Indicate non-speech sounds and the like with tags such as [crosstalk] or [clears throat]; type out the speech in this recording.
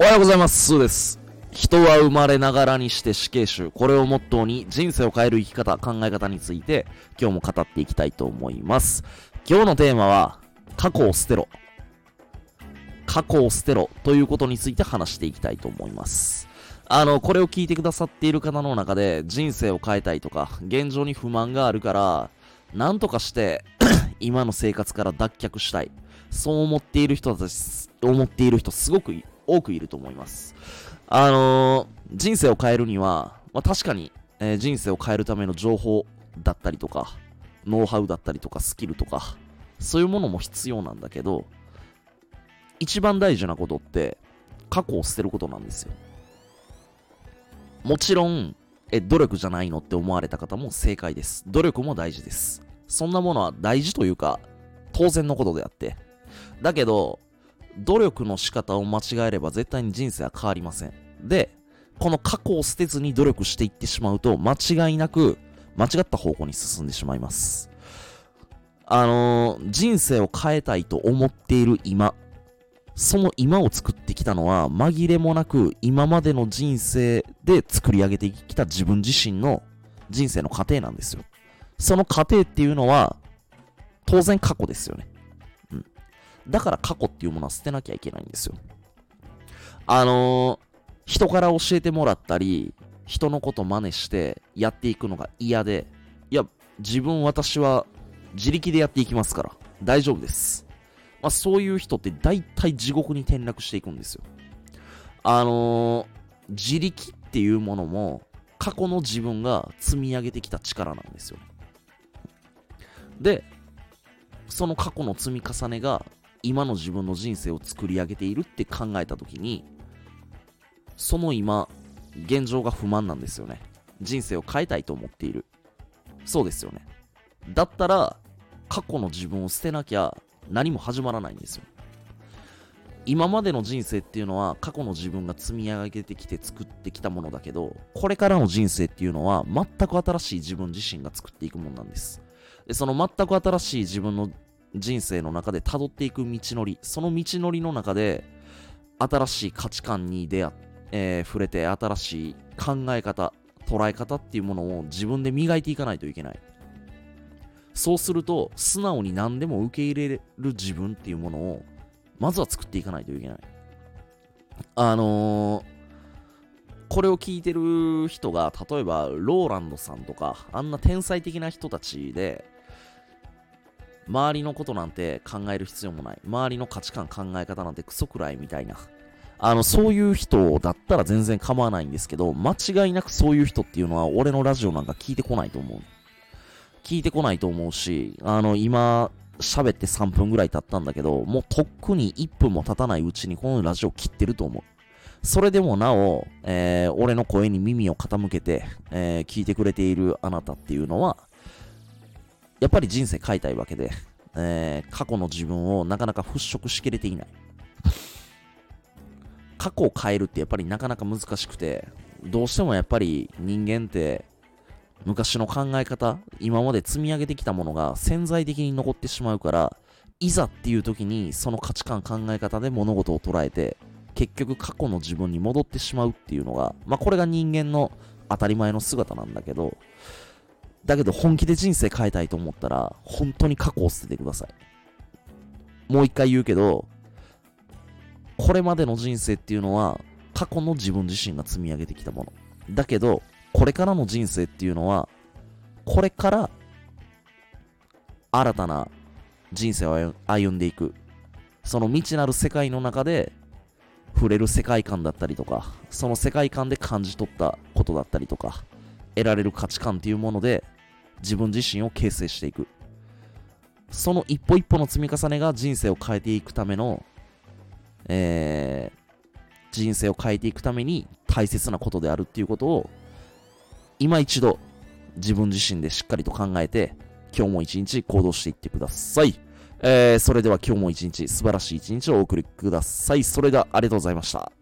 おはようございます。スーです。人は生まれながらにして死刑囚。これをモットーに人生を変える生き方、考え方について今日も語っていきたいと思います。今日のテーマは、過去を捨てろ。過去を捨てろということについて話していきたいと思います。あの、これを聞いてくださっている方の中で人生を変えたいとか、現状に不満があるから、なんとかして [clears throat] 今の生活から脱却したい。そう思っている人たち、思っている人すごく多くいると思います。あのー人生を変えるには、まあ、確かに、えー人生を変えるための情報だったりとか、ノウハウだったりとか、スキルとか、そういうものも必要なんだけど、一番大事なことって、過去を捨てることなんですよ。もちろん、え、努力じゃないのって思われた方も正解です。努力も大事です。そんなものは大事というか、当然のことであって。だけど、努力の仕方を間違えれば絶対に人生は変わりません。で、この過去を捨てずに努力していってしまうと、間違いなく間違った方向に進んでしまいます。あのー人生を変えたいと思っている今、その今を作ってきたのは紛れもなく今までの人生で作り上げてきた自分自身の人生の過程なんですよ。その過程っていうのは当然過去ですよね。だから過去っていうものは捨てなきゃいけないんですよ。あのー人から教えてもらったり、人のこと真似してやっていくのが嫌で、いや、自分私は自力でやっていきますから、大丈夫です。まあそういう人って大体地獄に転落していくんですよ。あのー自力っていうものも過去の自分が積み上げてきた力なんですよ。で、その過去の積み重ねが今の自分の人生を作り上げているって考えたときに、その今、現状が不満なんですよね。人生を変えたいと思っている。そうですよね。だったら、過去の自分を捨てなきゃ何も始まらないんですよ。今までの人生っていうのは過去の自分が積み上げてきて作ってきたものだけど、これからの人生っていうのは全く新しい自分自身が作っていくものなんです。で、その全く新しい自分の人生の中で辿っていく道のり、その道のりの中で新しい価値観に出会って、えー触れて新しい考え方、捉え方っていうものを自分で磨いていかないといけない。そうすると、素直に何でも受け入れる自分っていうものを、まずは作っていかないといけない。あのーこれを聞いてる人が、例えば、ローランドさんとか、あんな天才的な人たちで、周りのことなんて考える必要もない。周りの価値観、考え方なんてクソくらいみたいな。あの、そういう人だったら全然構わないんですけど、間違いなくそういう人っていうのは、俺のラジオなんか聞いてこないと思う。聞いてこないと思うし、あの、今、喋って3分ぐらい経ったんだけど、もうとっくに1分も経たないうちにこのラジオ切ってると思う。それでもなお、えー俺の声に耳を傾けて、えー聞いてくれているあなたっていうのは、やっぱり人生変えたいわけで、[laughs] えー過去の自分をなかなか払拭しきれていない。[laughs] 過去を変えるってやっぱりなかなか難しくて、どうしてもやっぱり人間って昔の考え方、今まで積み上げてきたものが潜在的に残ってしまうから、いざっていう時にその価値観考え方で物事を捉えて、結局過去の自分に戻ってしまうっていうのが、まあこれが人間の当たり前の姿なんだけど、だけど本気で人生変えたいと思ったら、本当に過去を捨ててください。もう一回言うけど、これまでの人生っていうのは過去の自分自身が積み上げてきたもの。だけど、これからの人生っていうのは、これから新たな人生を歩歩んでいく。その未知なる世界の中で触れる世界観だったりとか、その世界観で感じ取ったことだったりとか、得られる価値観っていうもので自分自身を形成していく。その一歩一歩の積み重ねが人生を変えていくためのえー人生を変えていくために大切なことであるっていうことを今一度自分自身でしっかりと考えて今日も一日行動していってください。えーそれでは今日も一日素晴らしい一日をお送りください。それではありがとうございました。